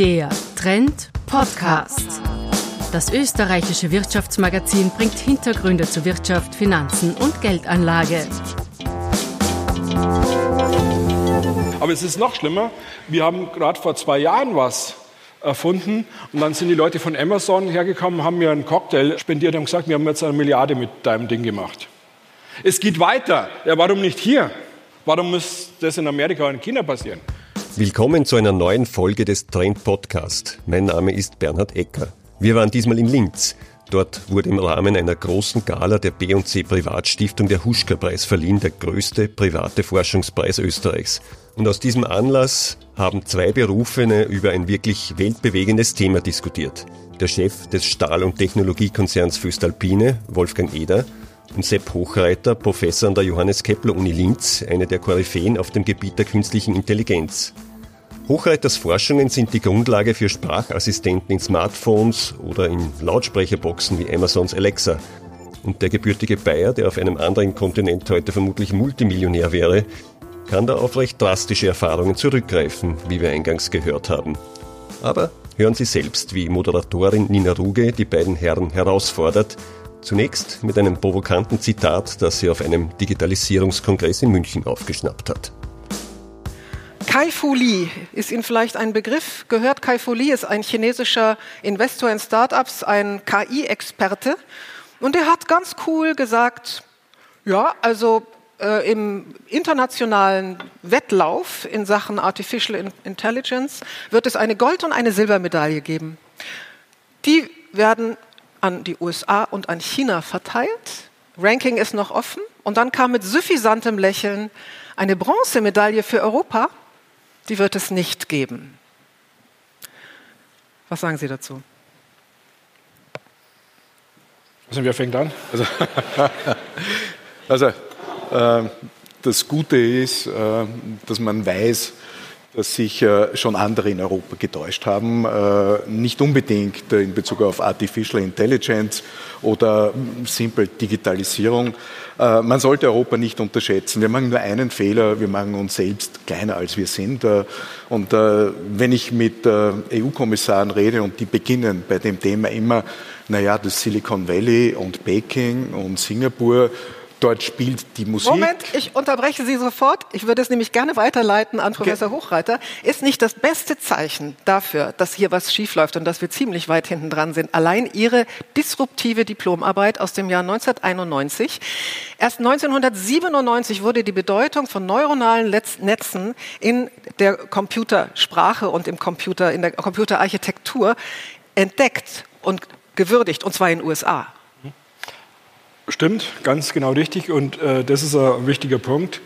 Der Trend Podcast. Das österreichische Wirtschaftsmagazin bringt Hintergründe zu Wirtschaft, Finanzen und Geldanlage. Aber es ist noch schlimmer. Wir haben gerade vor zwei Jahren was erfunden und dann sind die Leute von Amazon hergekommen, haben mir einen Cocktail spendiert und gesagt, wir haben jetzt eine Milliarde mit deinem Ding gemacht. Es geht weiter. Ja, warum nicht hier? Warum muss das in Amerika und in China passieren? Willkommen zu einer neuen Folge des Trend Podcast. Mein Name ist Bernhard Ecker. Wir waren diesmal in Linz. Dort wurde im Rahmen einer großen Gala der B&C Privatstiftung der Huschka-Preis verliehen, der größte private Forschungspreis Österreichs. Und aus diesem Anlass haben zwei Berufene über ein wirklich weltbewegendes Thema diskutiert. Der Chef des Stahl- und Technologiekonzerns Föstalpine, Wolfgang Eder, und Sepp Hochreiter, Professor an der Johannes Kepler Uni Linz, eine der Koryphäen auf dem Gebiet der künstlichen Intelligenz. Hochreiters Forschungen sind die Grundlage für Sprachassistenten in Smartphones oder in Lautsprecherboxen wie Amazons Alexa. Und der gebürtige Bayer, der auf einem anderen Kontinent heute vermutlich Multimillionär wäre, kann da auf recht drastische Erfahrungen zurückgreifen, wie wir eingangs gehört haben. Aber hören Sie selbst, wie Moderatorin Nina Ruge die beiden Herren herausfordert, Zunächst mit einem provokanten Zitat, das sie auf einem Digitalisierungskongress in München aufgeschnappt hat. Kai Fu Lee ist Ihnen vielleicht ein Begriff gehört. Kai Fu Lee ist ein chinesischer Investor in Startups, ein KI-Experte. Und er hat ganz cool gesagt, ja, also äh, im internationalen Wettlauf in Sachen Artificial Intelligence wird es eine Gold- und eine Silbermedaille geben. Die werden an die USA und an China verteilt. Ranking ist noch offen. Und dann kam mit suffisantem Lächeln eine Bronzemedaille für Europa. Die wird es nicht geben. Was sagen Sie dazu? Also, wer fängt an? Also, also äh, das Gute ist, äh, dass man weiß, dass sich äh, schon andere in Europa getäuscht haben, äh, nicht unbedingt in Bezug auf Artificial Intelligence oder simple Digitalisierung. Äh, man sollte Europa nicht unterschätzen. Wir machen nur einen Fehler, wir machen uns selbst kleiner, als wir sind. Und wenn ich mit EU-Kommissaren rede und die beginnen bei dem Thema immer, naja, das Silicon Valley und Peking und Singapur, Dort spielt die Musik. Moment, ich unterbreche Sie sofort. Ich würde es nämlich gerne weiterleiten an Professor okay. Hochreiter. Ist nicht das beste Zeichen dafür, dass hier was schiefläuft und dass wir ziemlich weit hinten dran sind, allein Ihre disruptive Diplomarbeit aus dem Jahr 1991? Erst 1997 wurde die Bedeutung von neuronalen Netzen in der Computersprache und im Computer, in der Computerarchitektur entdeckt und gewürdigt, und zwar in den USA. Stimmt, ganz genau richtig. Und äh, das ist ein wichtiger Punkt.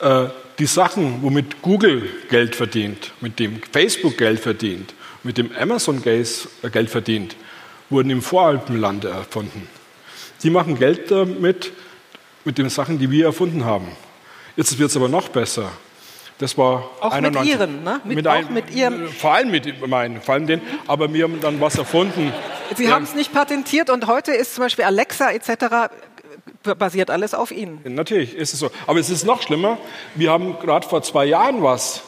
Äh, die Sachen, womit Google Geld verdient, mit dem Facebook Geld verdient, mit dem Amazon äh, Geld verdient, wurden im Voralpenland erfunden. Die machen Geld damit, mit den Sachen, die wir erfunden haben. Jetzt wird es aber noch besser. Das war auch 91. mit Ihren, ne? Mit, mit, ein, mit Ihrem. Vor allem mit meinen, vor allem den. Aber wir haben dann was erfunden. Sie haben es nicht patentiert und heute ist zum Beispiel Alexa etc. basiert alles auf Ihnen. Natürlich ist es so. Aber es ist noch schlimmer. Wir haben gerade vor zwei Jahren was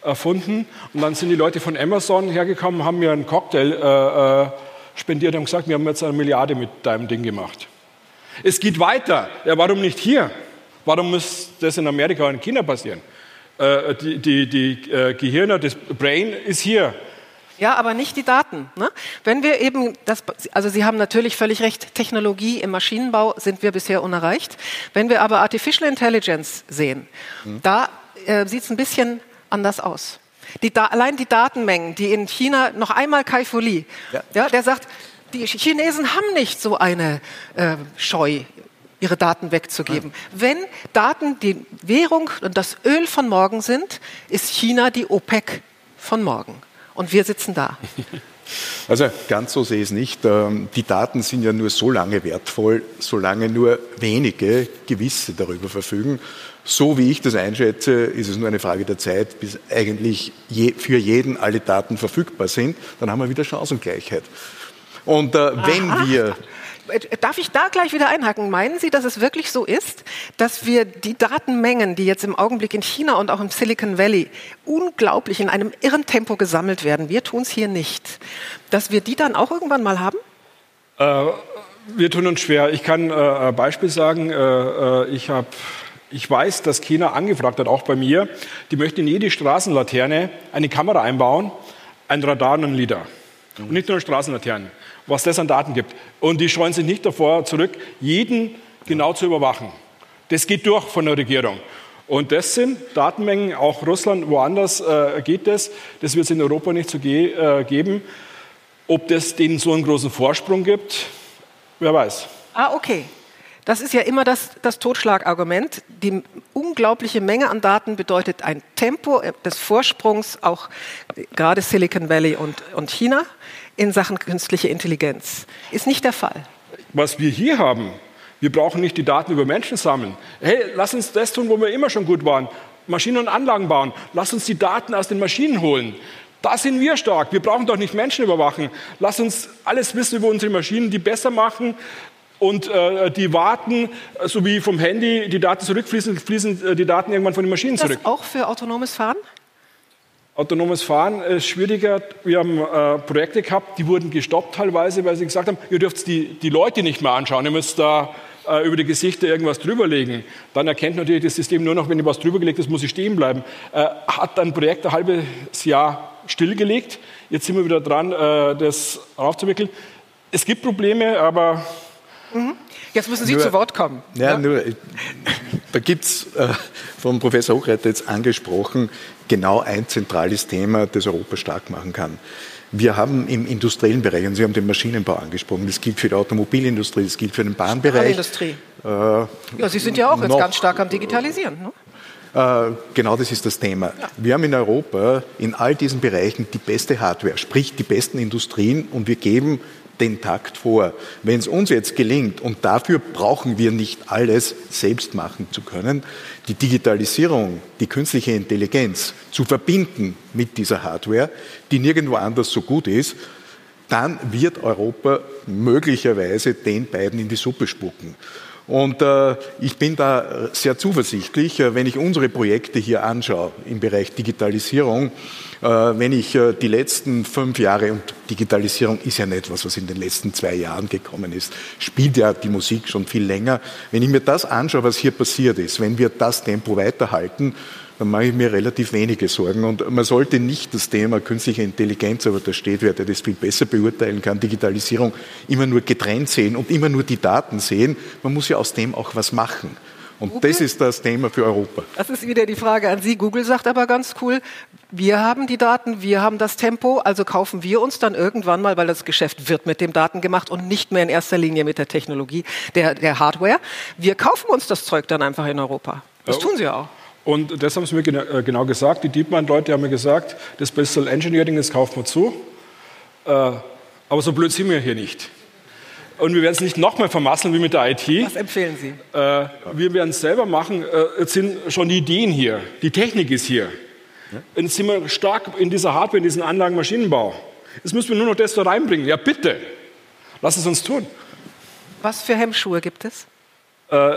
erfunden und dann sind die Leute von Amazon hergekommen, haben mir einen Cocktail äh, äh, spendiert und gesagt, wir haben jetzt eine Milliarde mit deinem Ding gemacht. Es geht weiter. Ja, warum nicht hier? Warum muss das in Amerika und in China passieren? Äh, die, die, die äh, Gehirne, das Brain ist hier. Ja, aber nicht die Daten. Ne? Wenn wir eben das, also Sie haben natürlich völlig recht, Technologie im Maschinenbau sind wir bisher unerreicht. Wenn wir aber Artificial Intelligence sehen, mhm. da äh, sieht es ein bisschen anders aus. Die allein die Datenmengen, die in China noch einmal Kai Lee, ja. ja der sagt, die Chinesen haben nicht so eine äh, Scheu ihre Daten wegzugeben. Ja. Wenn Daten die Währung und das Öl von morgen sind, ist China die OPEC von morgen. Und wir sitzen da. Also ganz so sehe ich es nicht. Ähm, die Daten sind ja nur so lange wertvoll, solange nur wenige Gewisse darüber verfügen. So wie ich das einschätze, ist es nur eine Frage der Zeit, bis eigentlich für jeden alle Daten verfügbar sind. Dann haben wir wieder Chancengleichheit. Und äh, wenn wir darf ich da gleich wieder einhaken? Meinen Sie, dass es wirklich so ist, dass wir die Datenmengen, die jetzt im Augenblick in China und auch im Silicon Valley unglaublich in einem irren Tempo gesammelt werden, wir tun es hier nicht, dass wir die dann auch irgendwann mal haben? Äh, wir tun uns schwer. Ich kann äh, ein Beispiel sagen. Äh, äh ich habe ich weiß, dass China angefragt hat, auch bei mir, die möchten in jede Straßenlaterne eine Kamera einbauen, ein Radar und ein LIDAR. Und nicht nur Straßenlaternen, was das an Daten gibt. Und die scheuen sich nicht davor zurück, jeden genau zu überwachen. Das geht durch von der Regierung. Und das sind Datenmengen, auch Russland, woanders äh, geht das. Das wird es in Europa nicht so ge äh, geben. Ob das denen so einen großen Vorsprung gibt, wer weiß. Ah, okay. Das ist ja immer das, das Totschlagargument. Die unglaubliche Menge an Daten bedeutet ein Tempo des Vorsprungs, auch gerade Silicon Valley und, und China, in Sachen künstliche Intelligenz. Ist nicht der Fall. Was wir hier haben, wir brauchen nicht die Daten über Menschen sammeln. Hey, lass uns das tun, wo wir immer schon gut waren. Maschinen und Anlagen bauen. Lass uns die Daten aus den Maschinen holen. Da sind wir stark. Wir brauchen doch nicht Menschen überwachen. Lass uns alles wissen über unsere Maschinen, die besser machen, und äh, die warten, so wie vom Handy die Daten zurückfließen, fließen äh, die Daten irgendwann von den Maschinen zurück. Das auch für autonomes Fahren? Autonomes Fahren ist schwieriger. Wir haben äh, Projekte gehabt, die wurden gestoppt teilweise, weil sie gesagt haben, ihr dürft die, die Leute nicht mehr anschauen, ihr müsst da äh, über die Gesichter irgendwas drüberlegen. Dann erkennt natürlich das System nur noch, wenn was drübergelegt ist, muss ich stehen bleiben. Äh, hat ein Projekt ein halbes Jahr stillgelegt. Jetzt sind wir wieder dran, äh, das aufzuwickeln. Es gibt Probleme, aber Mhm. Jetzt müssen Sie nur, zu Wort kommen. Ja, ja? Nur, da gibt es äh, vom Professor Hochreiter jetzt angesprochen, genau ein zentrales Thema, das Europa stark machen kann. Wir haben im industriellen Bereich, und Sie haben den Maschinenbau angesprochen, das gilt für die Automobilindustrie, das gilt für den Bahnbereich. Industrie. Äh, ja, Sie sind ja auch jetzt ganz stark am Digitalisieren. Ne? Äh, genau das ist das Thema. Ja. Wir haben in Europa in all diesen Bereichen die beste Hardware, sprich die besten Industrien und wir geben den Takt vor. Wenn es uns jetzt gelingt, und dafür brauchen wir nicht alles selbst machen zu können, die Digitalisierung, die künstliche Intelligenz zu verbinden mit dieser Hardware, die nirgendwo anders so gut ist, dann wird Europa möglicherweise den beiden in die Suppe spucken. Und äh, ich bin da sehr zuversichtlich, äh, wenn ich unsere Projekte hier anschaue im Bereich Digitalisierung, äh, wenn ich äh, die letzten fünf Jahre, und Digitalisierung ist ja nicht etwas, was in den letzten zwei Jahren gekommen ist, spielt ja die Musik schon viel länger. Wenn ich mir das anschaue, was hier passiert ist, wenn wir das Tempo weiterhalten, dann mache ich mir relativ wenige Sorgen. Und man sollte nicht das Thema künstliche Intelligenz, aber da steht wer, der das viel besser beurteilen kann, Digitalisierung, immer nur getrennt sehen und immer nur die Daten sehen. Man muss ja aus dem auch was machen. Und Google? das ist das Thema für Europa. Das ist wieder die Frage an Sie. Google sagt aber ganz cool, wir haben die Daten, wir haben das Tempo, also kaufen wir uns dann irgendwann mal, weil das Geschäft wird mit den Daten gemacht und nicht mehr in erster Linie mit der Technologie, der, der Hardware. Wir kaufen uns das Zeug dann einfach in Europa. Das tun sie auch. Und das haben sie mir äh, genau gesagt. Die DeepMind-Leute haben mir gesagt, das Bessel Engineering, das kaufen wir zu. Äh, aber so blöd sind wir hier nicht. Und wir werden es nicht nochmal vermasseln wie mit der IT. Was empfehlen Sie? Äh, wir werden es selber machen. Jetzt sind schon die Ideen hier. Die Technik ist hier. Ja? Jetzt sind wir stark in dieser Hardware, in diesem Anlagen, Maschinenbau. Jetzt müssen wir nur noch das da reinbringen. Ja, bitte. Lass es uns tun. Was für Hemmschuhe gibt es? Äh,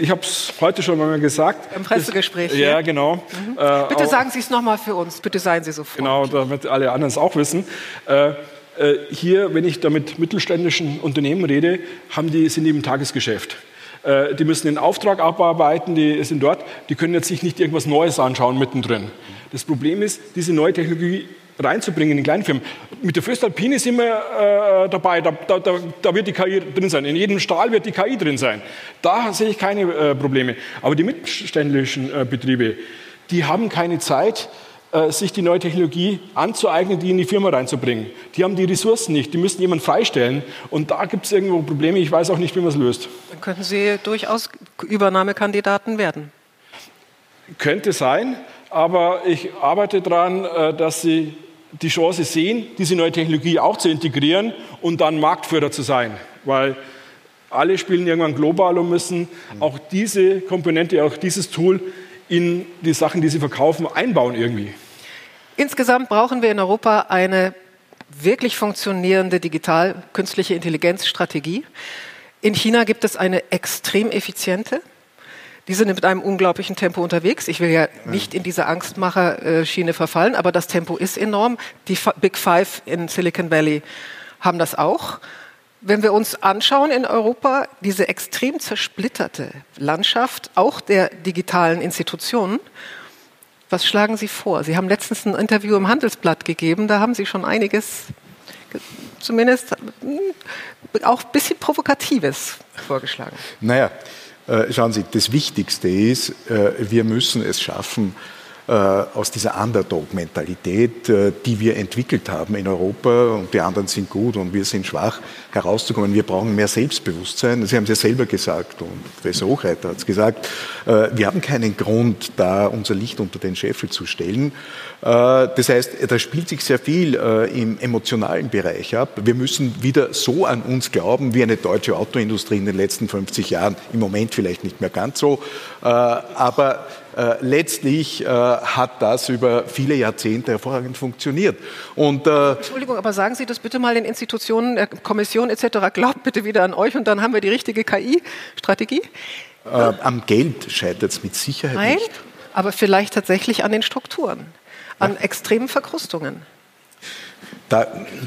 ich habe es heute schon mal gesagt. Im Pressegespräch. Ja, genau. Mhm. Äh, Bitte sagen Sie es nochmal für uns. Bitte seien Sie so froh. Genau, damit alle anderen es auch wissen. Äh, hier, wenn ich da mit mittelständischen Unternehmen rede, haben die, sind die im Tagesgeschäft. Die müssen den Auftrag abarbeiten, die sind dort, die können jetzt sich nicht irgendwas Neues anschauen mittendrin. Das Problem ist, diese neue Technologie reinzubringen in Kleinfirmen. Mit der Föstalpine sind wir äh, dabei, da, da, da, wird die KI drin sein. In jedem Stahl wird die KI drin sein. Da sehe ich keine äh, Probleme. Aber die mittelständischen äh, Betriebe, die haben keine Zeit, äh, sich die neue Technologie anzueignen, die in die Firma reinzubringen. Die haben die Ressourcen nicht, die müssen jemanden freistellen. Und da gibt es irgendwo Probleme, ich weiß auch nicht, wie man es löst. Dann könnten Sie durchaus Übernahmekandidaten werden. Könnte sein, aber ich arbeite daran, äh, dass Sie die Chance sehen, diese neue Technologie auch zu integrieren und dann Marktführer zu sein. Weil alle spielen irgendwann global und müssen auch diese Komponente, auch dieses Tool in die Sachen, die sie verkaufen, einbauen irgendwie. Insgesamt brauchen wir in Europa eine wirklich funktionierende digital-künstliche Intelligenzstrategie. In China gibt es eine extrem effiziente. Die sind mit einem unglaublichen Tempo unterwegs. Ich will ja nicht in diese Angstmacher-Schiene verfallen, aber das Tempo ist enorm. Die Big Five in Silicon Valley haben das auch. Wenn wir uns anschauen in Europa, diese extrem zersplitterte Landschaft, auch der digitalen Institutionen, was schlagen Sie vor? Sie haben letztens ein Interview im Handelsblatt gegeben, da haben Sie schon einiges, zumindest hm, auch ein bisschen Provokatives vorgeschlagen. Naja, schauen Sie, das Wichtigste ist, äh, wir müssen es schaffen, äh, aus dieser Underdog-Mentalität, äh, die wir entwickelt haben in Europa und die anderen sind gut und wir sind schwach, herauszukommen. Wir brauchen mehr Selbstbewusstsein. Sie haben es ja selber gesagt und Professor Hochreiter hat es gesagt. Äh, wir haben keinen Grund, da unser Licht unter den Scheffel zu stellen. Das heißt, da spielt sich sehr viel im emotionalen Bereich ab. Wir müssen wieder so an uns glauben, wie eine deutsche Autoindustrie in den letzten 50 Jahren. Im Moment vielleicht nicht mehr ganz so, aber äh, letztlich äh, hat das über viele Jahrzehnte hervorragend funktioniert. Und, äh, Entschuldigung, aber sagen Sie das bitte mal den Institutionen, äh, Kommission etc. Glaubt bitte wieder an euch und dann haben wir die richtige KI-Strategie? Äh, am Geld scheitert es mit Sicherheit Nein, nicht. aber vielleicht tatsächlich an den Strukturen, an extremen Verkrustungen. Da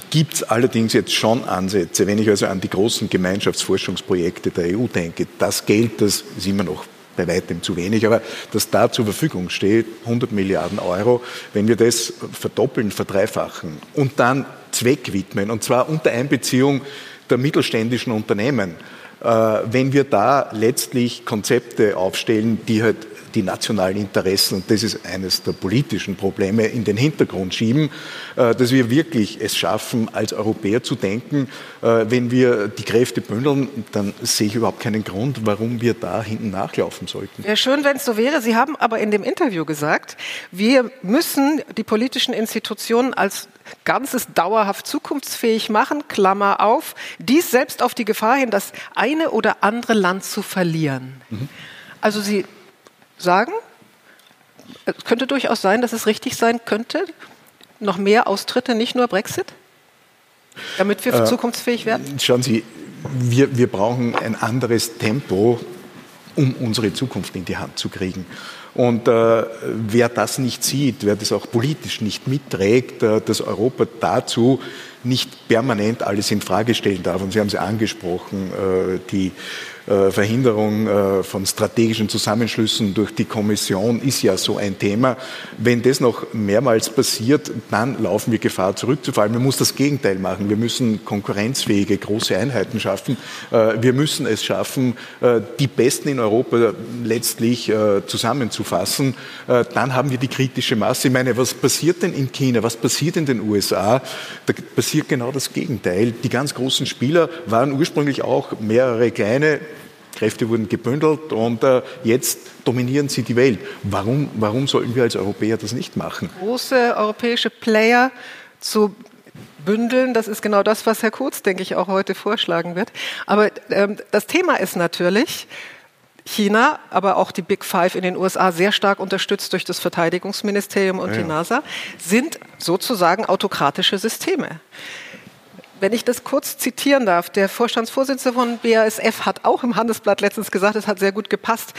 gibt es allerdings jetzt schon Ansätze. Wenn ich also an die großen Gemeinschaftsforschungsprojekte der EU denke, das Geld, das ist immer noch bei weitem zu wenig, aber dass da zur Verfügung steht, 100 Milliarden Euro, wenn wir das verdoppeln, verdreifachen und dann Zweck widmen, und zwar unter Einbeziehung der mittelständischen Unternehmen, äh, wenn wir da letztlich Konzepte aufstellen, die halt die nationalen Interessen, und das ist eines der politischen Probleme, in den Hintergrund schieben, äh, dass wir wirklich es schaffen, als Europäer zu denken. Äh, wenn wir die Kräfte bündeln, dann sehe ich überhaupt keinen Grund, warum wir da hinten nachlaufen sollten. Wäre schön, wenn es so wäre. Sie haben aber in dem Interview gesagt, wir müssen die politischen Institutionen als Ganzes dauerhaft zukunftsfähig machen, Klammer auf, dies selbst auf die Gefahr hin, das eine oder andere Land zu verlieren. Mhm. Also Sie sagen, es könnte durchaus sein, dass es richtig sein könnte, noch mehr Austritte, nicht nur Brexit, damit wir äh, zukunftsfähig werden? Schauen Sie, wir, wir brauchen ein anderes Tempo, um unsere Zukunft in die Hand zu kriegen. Und äh, wer das nicht sieht, wer das auch politisch nicht mitträgt, äh, dass Europa dazu nicht permanent alles in Frage stellen darf. Und Sie haben es angesprochen, äh, die Verhinderung äh, von strategischen Zusammenschlüssen durch die Kommission ist ja so ein Thema. Wenn das noch mehrmals passiert, dann laufen wir Gefahr zurückzufallen. Man muss das Gegenteil machen. Wir müssen konkurrenzfähige große Einheiten schaffen. Äh, wir müssen es schaffen, die Besten in Europa letztlich zusammenzufassen. Dann haben wir die kritische Masse. Ich meine, was passiert denn in China? Was passiert in den USA? Da passiert genau das Gegenteil. Die ganz großen Spieler waren ursprünglich auch mehrere kleine Kräfte wurden gebündelt und äh, jetzt dominieren sie die Welt. Warum, warum sollten wir als Europäer das nicht machen? Große europäische Player zu bündeln, das ist genau das, was Herr Kurz, denke ich, auch heute vorschlagen wird. Aber ähm, das Thema ist natürlich, China, aber auch die Big Five in den USA, sehr stark unterstützt durch das Verteidigungsministerium und ja. die NASA, sind sozusagen autokratische Systeme. Wenn ich das kurz zitieren darf, der Vorstandsvorsitzende von BASF hat auch im Handelsblatt letztens gesagt, es hat sehr gut gepasst.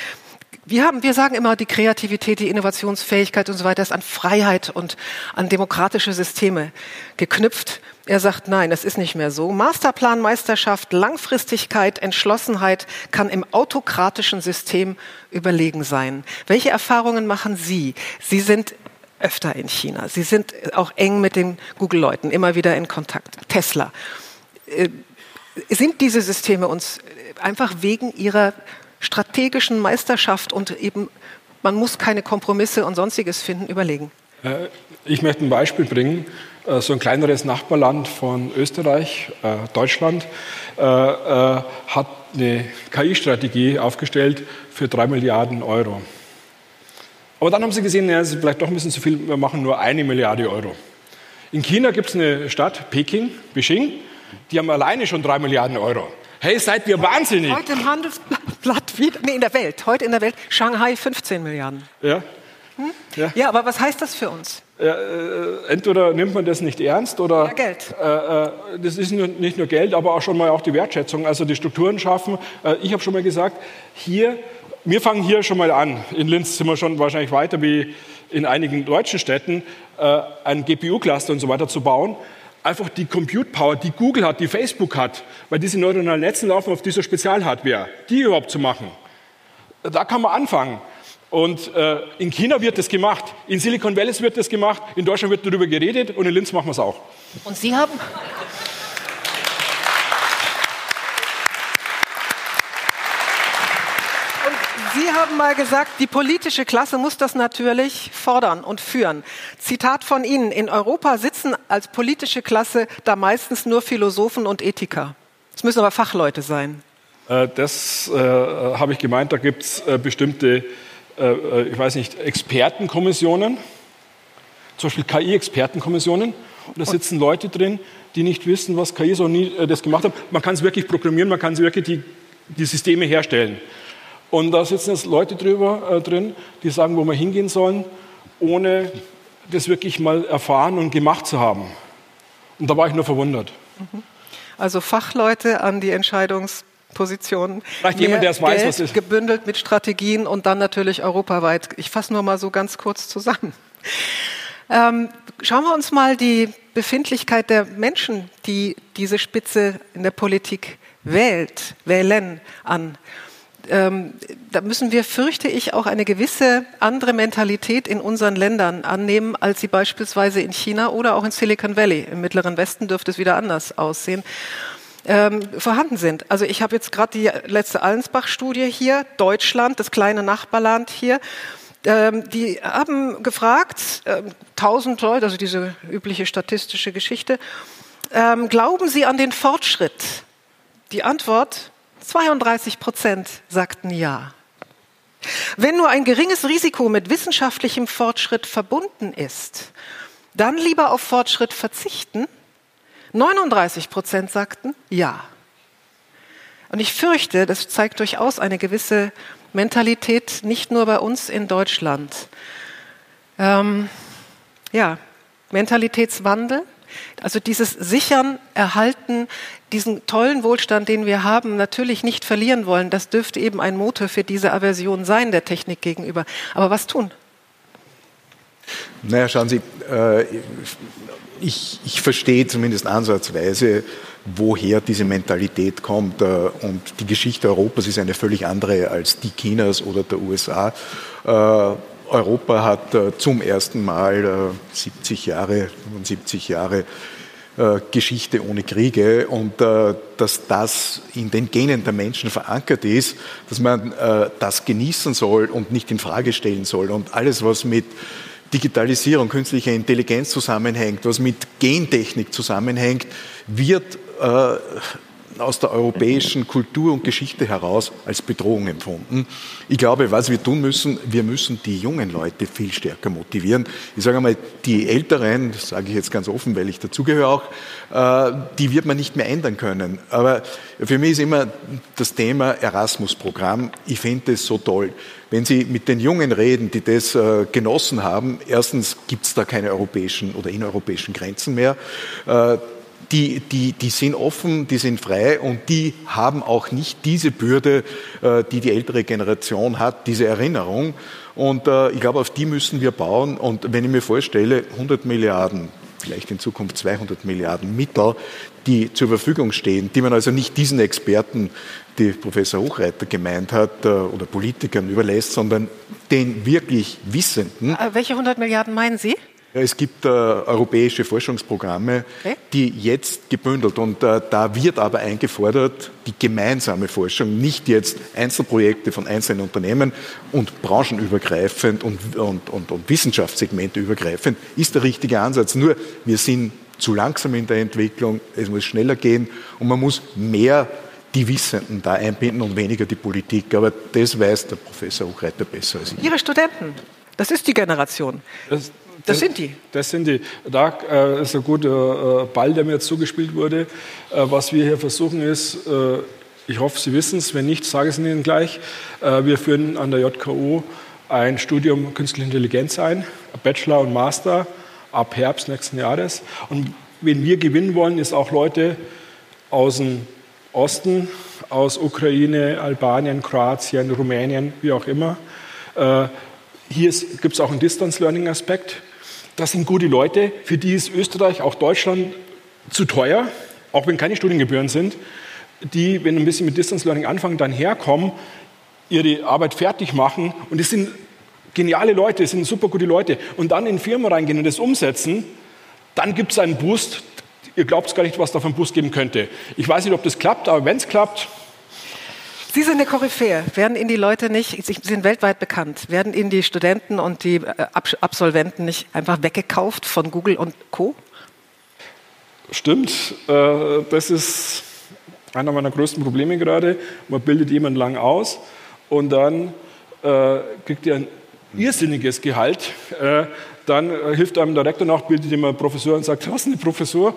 Wir, haben, wir sagen immer, die Kreativität, die Innovationsfähigkeit und so weiter ist an Freiheit und an demokratische Systeme geknüpft. Er sagt, nein, es ist nicht mehr so. Masterplan, Meisterschaft, Langfristigkeit, Entschlossenheit kann im autokratischen System überlegen sein. Welche Erfahrungen machen Sie? Sie sind öfter in China. Sie sind auch eng mit den Google-Leuten immer wieder in Kontakt. Tesla. Äh, sind diese Systeme uns einfach wegen ihrer strategischen Meisterschaft und eben man muss keine Kompromisse und sonstiges finden, überlegen? Äh, ich möchte ein Beispiel bringen. Äh, so ein kleineres Nachbarland von Österreich, Deutschland, hat eine KI-Strategie aufgestellt für drei Milliarden Euro. Aber dann haben sie gesehen, ja, es ist vielleicht doch ein bisschen zu viel, wir machen nur eine Milliarde Euro. In China gibt es eine Stadt, Peking, Beijing, die haben alleine schon drei Milliarden Euro. Hey, seid ihr wahnsinnig? Heute im Handelsblatt wieder, nee, in der Welt, heute in der Welt, Shanghai 15 Milliarden. Ja. Hm? ja. Ja, aber was heißt das für uns? äh, entweder nimmt man das nicht ernst oder ja, Geld. Äh, äh, das ist nur, nicht nur Geld, aber auch schon mal auch die Wertschätzung, also die Strukturen schaffen. Äh, ich habe schon mal gesagt, hier, wir fangen hier schon mal an. In Linz sind wir schon wahrscheinlich weiter wie in einigen deutschen Städten, äh, ein GPU-Cluster und so weiter zu bauen. Einfach die Compute Power, die Google hat, die Facebook hat, weil diese neuronalen Netze laufen auf dieser Spezialhardware, die überhaupt zu machen. Da kann man anfangen. Und äh, in China wird das gemacht, in Silicon Valley wird das gemacht, in Deutschland wird darüber geredet und in Linz machen wir es auch. Und Sie haben? Und Sie haben mal gesagt, die politische Klasse muss das natürlich fordern und führen. Zitat von Ihnen, in Europa sitzen als politische Klasse da meistens nur Philosophen und Ethiker. Es müssen aber Fachleute sein. Äh, das äh, habe ich gemeint, da gibt es äh, bestimmte äh, äh, ich weiß nicht, Expertenkommissionen, zum Beispiel KI-Expertenkommissionen. Und da sitzen Leute drin, die nicht wissen, was KI so nie äh, das gemacht hat. Man kann es wirklich programmieren, man kann es wirklich die, die Systeme herstellen. Und da sitzen jetzt Leute drüber, äh, drin, die sagen, wo wir hingehen sollen, ohne das wirklich mal erfahren und gemacht zu haben. Und da war ich nur verwundert. Also Fachleute an die Entscheidungs Positionen. Vielleicht jemand, der es weiß, was ist. Gebündelt mit Strategien und dann natürlich europaweit. Ich fasse nur mal so ganz kurz zusammen. Ähm, schauen wir uns mal die Befindlichkeit der Menschen, die diese Spitze in der Politik wählt, wählen an. Ähm, da müssen wir, fürchte ich, auch eine gewisse andere Mentalität in unseren Ländern annehmen, als sie beispielsweise in China oder auch in Silicon Valley. Im Mittleren Westen dürfte es wieder anders aussehen ähm, vorhanden sind. Also ich habe jetzt gerade die letzte Allensbach-Studie hier, Deutschland, das kleine Nachbarland hier. Ähm, die haben gefragt, äh, 1000 Leute, also diese übliche statistische Geschichte, ähm, glauben Sie an den Fortschritt? Die Antwort, 32 Prozent sagten ja. Wenn nur ein geringes Risiko mit wissenschaftlichem Fortschritt verbunden ist, dann lieber auf Fortschritt verzichten 39 Prozent sagten ja. Und ich fürchte, das zeigt durchaus eine gewisse Mentalität, nicht nur bei uns in Deutschland. Ähm, ja, Mentalitätswandel, also dieses Sichern, Erhalten, diesen tollen Wohlstand, den wir haben, natürlich nicht verlieren wollen, das dürfte eben ein Motor für diese Aversion sein der Technik gegenüber. Aber was tun? Naja, schauen Sie, äh, ich, ich verstehe zumindest ansatzweise, woher diese Mentalität kommt. Äh, und die Geschichte Europas ist eine völlig andere als die Chinas oder der USA. Äh, Europa hat äh, zum ersten Mal 70 Jahre, 75 Jahre Geschichte ohne Kriege und dass das in den Genen der Menschen verankert ist, dass man das genießen soll und nicht in Frage stellen soll. Und alles, was mit Digitalisierung, künstliche Intelligenz zusammenhängt, was mit Gentechnik zusammenhängt, wird äh, aus der europäischen Kultur und Geschichte heraus als Bedrohung empfunden. Ich glaube, was wir tun müssen, wir müssen die jungen Leute viel stärker motivieren. Ich sage einmal, die Älteren, das sage ich jetzt ganz offen, weil ich dazugehöre auch, äh, die wird man nicht mehr ändern können. Aber für mich ist immer das Thema Erasmus-Programm. Ich finde es so toll. Wenn Sie mit den Jungen reden, die das äh, genossen haben, erstens gibt es da keine europäischen oder innereuropäischen Grenzen mehr. Die, die, die sind offen, die sind frei und die haben auch nicht diese Bürde, äh, die die ältere Generation hat, diese Erinnerung. Und äh, ich glaube, auf die müssen wir bauen. Und wenn ich mir vorstelle, 100 Milliarden, vielleicht in Zukunft 200 Milliarden Mittel, die zur Verfügung stehen, die man also nicht diesen Experten, die Professor Hochreiter gemeint hat, äh, oder Politikern überlässt, sondern den wirklich Wissenden. Welche 100 Milliarden meinen Sie? Es gibt äh, europäische Forschungsprogramme, okay. die jetzt gebündelt und äh, da wird aber eingefordert, die gemeinsame Forschung, nicht jetzt Einzelprojekte von einzelnen Unternehmen und branchenübergreifend und, und, und, und Wissenschaftssegmente übergreifend, ist der richtige Ansatz. Nur wir sind zu langsam in der Entwicklung, es muss schneller gehen und man muss mehr die Wissenden da einbinden und weniger die Politik. Aber das weiß der Professor Hochreiter besser als ich. Ihre Studenten, das ist die Generation. Das das sind die. Das sind die. Da äh, ist ein guter äh, Ball, der mir zugespielt wurde. Äh, was wir hier versuchen ist, äh, ich hoffe, Sie wissen es, wenn nicht, sage ich es Ihnen gleich. Äh, wir führen an der JKU ein Studium Künstliche Intelligenz ein, Bachelor und Master. ab Herbst nächsten Jahres. Und wenn wir gewinnen wollen, ist auch Leute aus dem Osten, aus Ukraine, Albanien, Kroatien, Rumänien, wie auch immer. Hier gibt es auch einen Distance Learning Aspekt. Das sind gute Leute, für die ist Österreich, auch Deutschland zu teuer, auch wenn keine Studiengebühren sind, die, wenn ein bisschen mit Distance Learning anfangen, dann herkommen, ihre Arbeit fertig machen und es sind geniale Leute, es sind super gute Leute und dann in Firmen reingehen und das umsetzen, dann gibt es einen Boost. Ihr glaubt gar nicht, was da für einen Boost geben könnte. Ich weiß nicht, ob das klappt, aber wenn es klappt, Sie sind eine Koryphäe. Werden Ihnen die Leute nicht, Sie sind weltweit bekannt, werden Ihnen die Studenten und die äh, Absolventen nicht einfach weggekauft von Google und Co.? Stimmt. Äh, das ist einer meiner größten Probleme gerade. Man bildet jemanden lang aus und dann äh, kriegt er ein irrsinniges Gehalt. Dann hilft einem der Rektor nach, bildet jemand Professor und sagt, was ist eine Professor?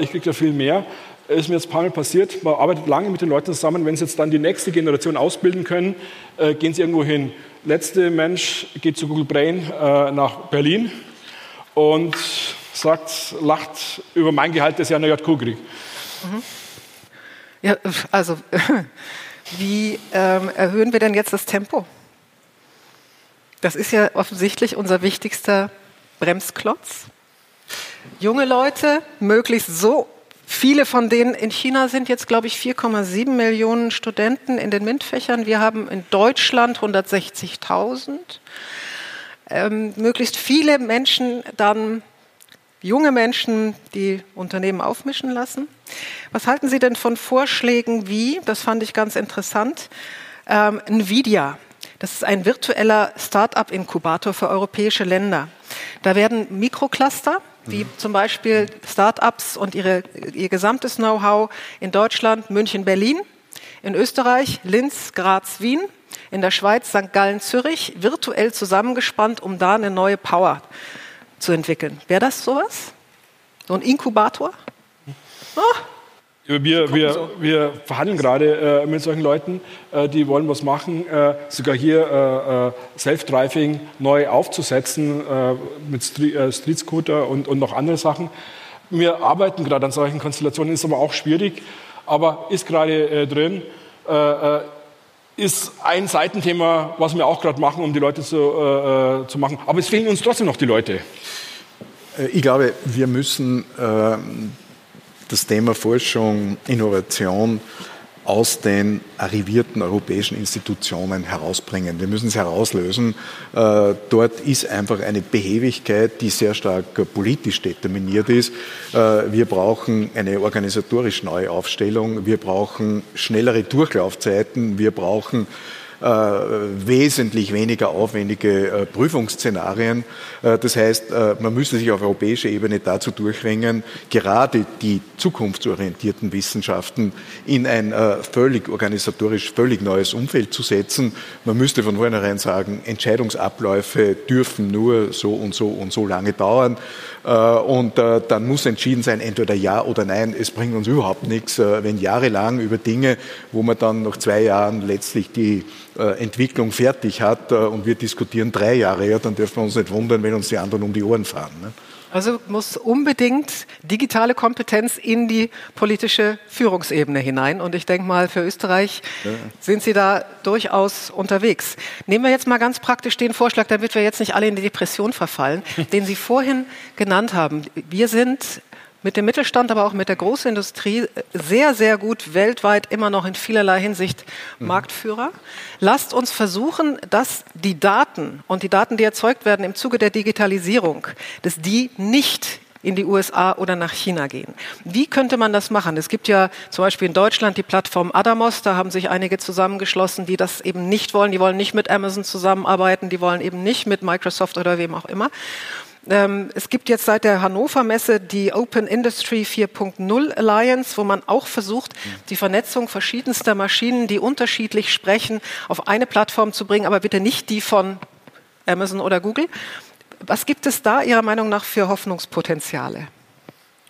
Ich kriege da viel mehr ist mir jetzt ein paar Mal passiert, man arbeitet lange mit den Leuten zusammen, wenn sie jetzt dann die nächste Generation ausbilden können, äh, gehen sie irgendwo hin. Letzter Mensch geht zu Google Brain äh, nach Berlin und sagt, lacht über mein Gehalt, das ich an der JQ kriege. Mhm. Ja, also wie ähm, erhöhen wir denn jetzt das Tempo? Das ist ja offensichtlich unser wichtigster Bremsklotz. Junge Leute möglichst so Viele von denen in China sind jetzt, glaube ich, 4,7 Millionen Studenten in den MINT-Fächern. Wir haben in Deutschland 160.000. Ähm, möglichst viele Menschen dann, junge Menschen, die Unternehmen aufmischen lassen. Was halten Sie denn von Vorschlägen wie, das fand ich ganz interessant, ähm, Nvidia? Das ist ein virtueller Start-up-Inkubator für europäische Länder. Da werden Mikrocluster, wie zum Beispiel Start-ups und ihre, ihr gesamtes Know-how in Deutschland, München, Berlin, in Österreich, Linz, Graz, Wien, in der Schweiz, St. Gallen, Zürich, virtuell zusammengespannt, um da eine neue Power zu entwickeln. Wäre das sowas? So ein Inkubator? Oh. Wir, wir, wir verhandeln gerade äh, mit solchen Leuten, äh, die wollen was machen, äh, sogar hier äh, äh, Self-Driving neu aufzusetzen äh, mit Street, Street Scooter und, und noch andere Sachen. Wir arbeiten gerade an solchen Konstellationen, ist aber auch schwierig, aber ist gerade drin. ist ein Seitenthema, was wir auch gerade machen, um die Leute zu, zu machen. Aber es fehlen uns trotzdem noch die Leute. Ich glaube, wir müssen das Thema Forschung, Innovation aus den arrivierten europäischen Institutionen herausbringen. Wir müssen es herauslösen. Äh, dort ist einfach eine Behebigkeit, die sehr stark politisch determiniert ist. Äh, wir brauchen eine organisatorisch neue Aufstellung. Wir brauchen schnellere Durchlaufzeiten. Wir brauchen äh, wesentlich weniger aufwendige äh, Prüfungsszenarien. Äh, das heißt, man müsste sich auf europäischer Ebene dazu durchringen, gerade die zukunftsorientierten Wissenschaften in ein völlig organisatorisch völlig neues Umfeld zu setzen. Man müsste von vornherein sagen, Entscheidungsabläufe dürfen nur so und so und so lange dauern. Und dann muss entschieden sein, entweder ja oder nein. Es bringt uns überhaupt nichts, wenn jahrelang über Dinge, wo man dann nach zwei Jahren letztlich die äh, Entwicklung fertig hat äh, und wir diskutieren drei Jahre, ja, dann dürfen wir uns nicht wundern, wenn uns die anderen um die Ohren fahren. Ne? Also muss unbedingt digitale Kompetenz in die politische Führungsebene hinein. Und ich denke mal, für Österreich ja. sind Sie da durchaus unterwegs. Nehmen wir jetzt mal ganz praktisch den Vorschlag, damit wir jetzt nicht alle in die Depression verfallen, den Sie vorhin genannt haben. Wir sind mit dem Mittelstand, aber auch mit der Großindustrie sehr, sehr gut weltweit immer noch in vielerlei Hinsicht mhm. Marktführer. Lasst uns versuchen, dass die Daten und die Daten, die erzeugt werden im Zuge der Digitalisierung, dass die nicht in die USA oder nach China gehen. Wie könnte man das machen? Es gibt ja zum Beispiel in Deutschland die Plattform Adamos, da haben sich einige zusammengeschlossen, die das eben nicht wollen. Die wollen nicht mit Amazon zusammenarbeiten, die wollen eben nicht mit Microsoft oder wem auch immer. Ähm, es gibt jetzt seit der Hannover Messe die Open Industry 4.0 Alliance, wo man auch versucht, die Vernetzung verschiedenster Maschinen, die unterschiedlich sprechen, auf eine Plattform zu bringen, aber bitte nicht die von Amazon oder Google. Was gibt es da Ihrer Meinung nach für Hoffnungspotenziale?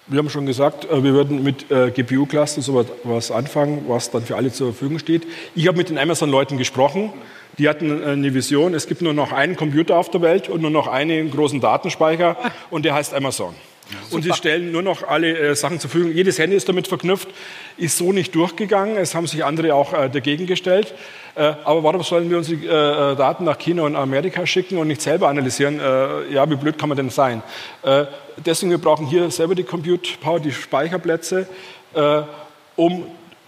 Wir haben schon gesagt, äh, wir würden mit äh, GPU-Cluster so was anfangen, was dann für alle zur Verfügung steht. Ich habe mit den Amazon-Leuten gesprochen. Die hatten äh, eine Vision, es gibt nur noch einen Computer auf der Welt und nur noch einen großen Datenspeicher und der heißt Amazon. Ja, und sie stellen nur noch alle äh, Sachen zur Verfügung. Jedes Handy ist damit verknüpft. Ist so nicht durchgegangen. Es haben sich andere auch äh, dagegen gestellt. Äh, aber warum sollen wir unsere äh, Daten nach China und Amerika schicken und nicht selber analysieren? Äh, ja, wie blöd kann man denn sein? Äh, deswegen wir brauchen hier selber die Compute Power, die Speicherplätze, um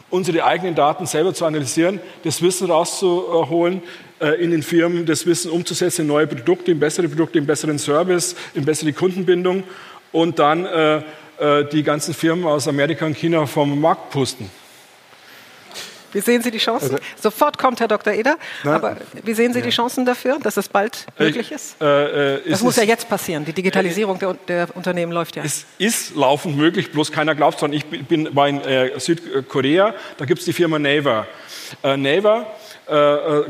unsere eigenen Daten selber zu analysieren, das Wissen rauszuholen in den Firmen, das Wissen umzusetzen in neue Produkte, in bessere Produkte, in besseren Service, in bessere Kundenbindung und dann äh, äh, die ganzen Firmen aus Amerika und China vom Markt pusten. Wie sehen Sie die Chancen? Also, Sofort kommt Herr Dr. Eder. Na, aber wie sehen Sie ja. die Chancen dafür, dass das bald möglich ist? Äh, äh, das muss ja jetzt passieren. Die Digitalisierung der, der, Unternehmen läuft ja. Es ist laufend möglich, bloß keiner glaubt es. Ich bin, war in äh, Südkorea, da gibt es die Firma Naver. Äh, Naver ich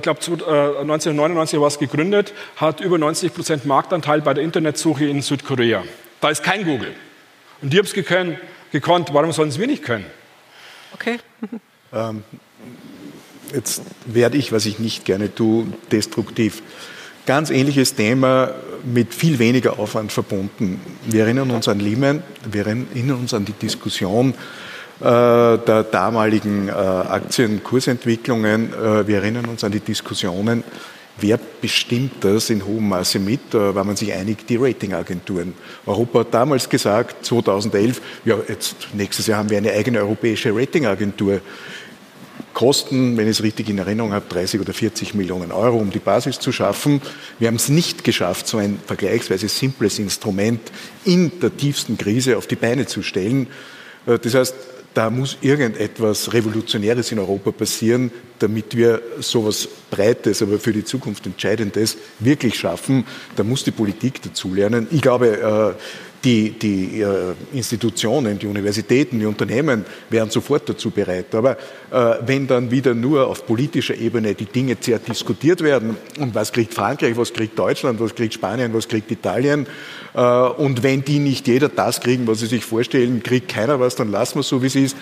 glaube 1999 war es gegründet, hat über 90 Prozent Marktanteil bei der Internetsuche in Südkorea. Da ist kein Google. Und die haben es gekonnt, warum sollen es wir nicht können? Okay. Ähm, jetzt werde ich, was ich nicht gerne tue, destruktiv. Ganz ähnliches Thema mit viel weniger Aufwand verbunden. Wir erinnern uns an Lehman, wir erinnern uns an die Diskussion äh, der damaligen äh, Aktienkursentwicklungen, äh, wir erinnern uns an die Diskussionen Wer bestimmt das in hohem Maße mit? Da war man sich einig, die Ratingagenturen. Europa hat damals gesagt, 2011, ja, jetzt nächstes Jahr haben wir eine eigene europäische Ratingagentur. Kosten, wenn ich es richtig in Erinnerung habe, 30 oder 40 Millionen Euro, um die Basis zu schaffen. Wir haben es nicht geschafft, so ein vergleichsweise simples Instrument in der tiefsten Krise auf die Beine zu stellen. Äh, das heißt, da muss irgendetwas Revolutionäres in Europa passieren, damit wir sowas Breites, aber für die Zukunft Entscheidendes wirklich schaffen. Da muss die Politik dazulernen. Ich glaube, äh, die, die äh, Institutionen, die Universitäten, die Unternehmen wären sofort dazu bereit. Aber äh, wenn dann wieder nur auf politischer Ebene die Dinge sehr diskutiert werden, und was kriegt Frankreich, was kriegt Deutschland, was kriegt Spanien, was kriegt Italien, äh, und wenn die nicht jeder das kriegen, was sie sich vorstellen, kriegt keiner was, dann lassen wir es so, wie es ist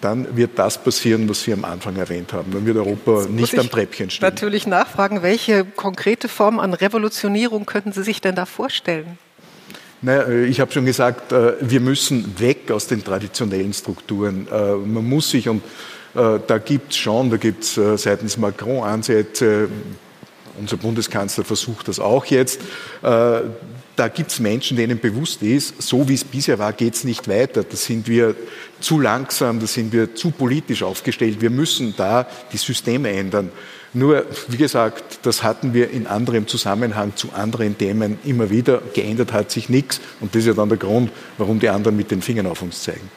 dann wird das passieren, was Sie am Anfang erwähnt haben. Dann wird Europa nicht am Treppchen stehen. Natürlich nachfragen, welche konkrete Form an Revolutionierung könnten Sie sich denn da vorstellen? Naja, äh, ich habe schon gesagt, äh, wir müssen weg aus den traditionellen Strukturen. Äh, man muss sich, und da gibt es schon, da gibt es seitens Macron Ansätze, unser Bundeskanzler versucht das auch jetzt, da gibt es Menschen, denen bewusst ist, so wie es bisher war, geht es nicht weiter. Da sind wir zu langsam, da sind wir zu politisch aufgestellt. Wir müssen da die Systeme ändern. Nur, wie gesagt, das hatten wir in anderem Zusammenhang zu anderen Themen immer wieder. Geändert hat sich nichts. Und das ist ja dann der Grund, warum die anderen mit den Fingern auf uns zeigen.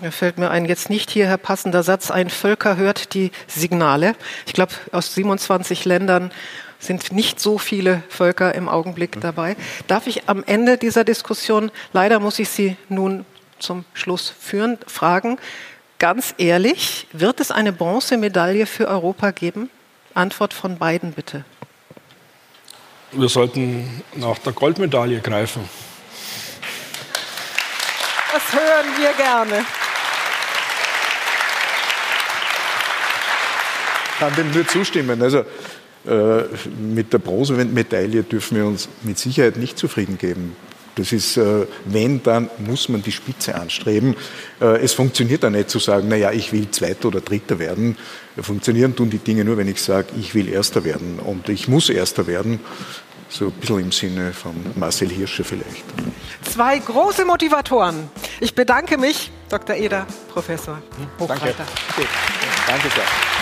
Mir fällt mir ein jetzt nicht hierher passender Satz ein. Völker hört die Signale. Ich glaube, aus 27 Ländern sind nicht so viele Völker im Augenblick dabei. Darf ich am Ende dieser Diskussion, leider muss ich Sie nun zum Schluss führen, fragen, ganz ehrlich, wird es eine Bronzemedaille für Europa geben? Antwort von beiden bitte. Wir sollten nach der Goldmedaille greifen. Das hören wir gerne. Ich kann dem nur zustimmen. Also äh, mit der Bronzemedaille dürfen wir uns mit Sicherheit nicht zufrieden geben. Das ist, äh, wenn, dann muss man die Spitze anstreben. Äh, es funktioniert dann nicht zu sagen, naja, ich will Zweiter oder Dritter werden. Funktionieren tun die Dinge nur, wenn ich sage, ich will Erster werden und ich muss Erster werden. So ein bisschen im Sinne von Marcel Hirscher vielleicht. Zwei große Motivatoren. Ich bedanke mich, Dr. Eder, Professor Hochreiter. Danke. Danke sehr.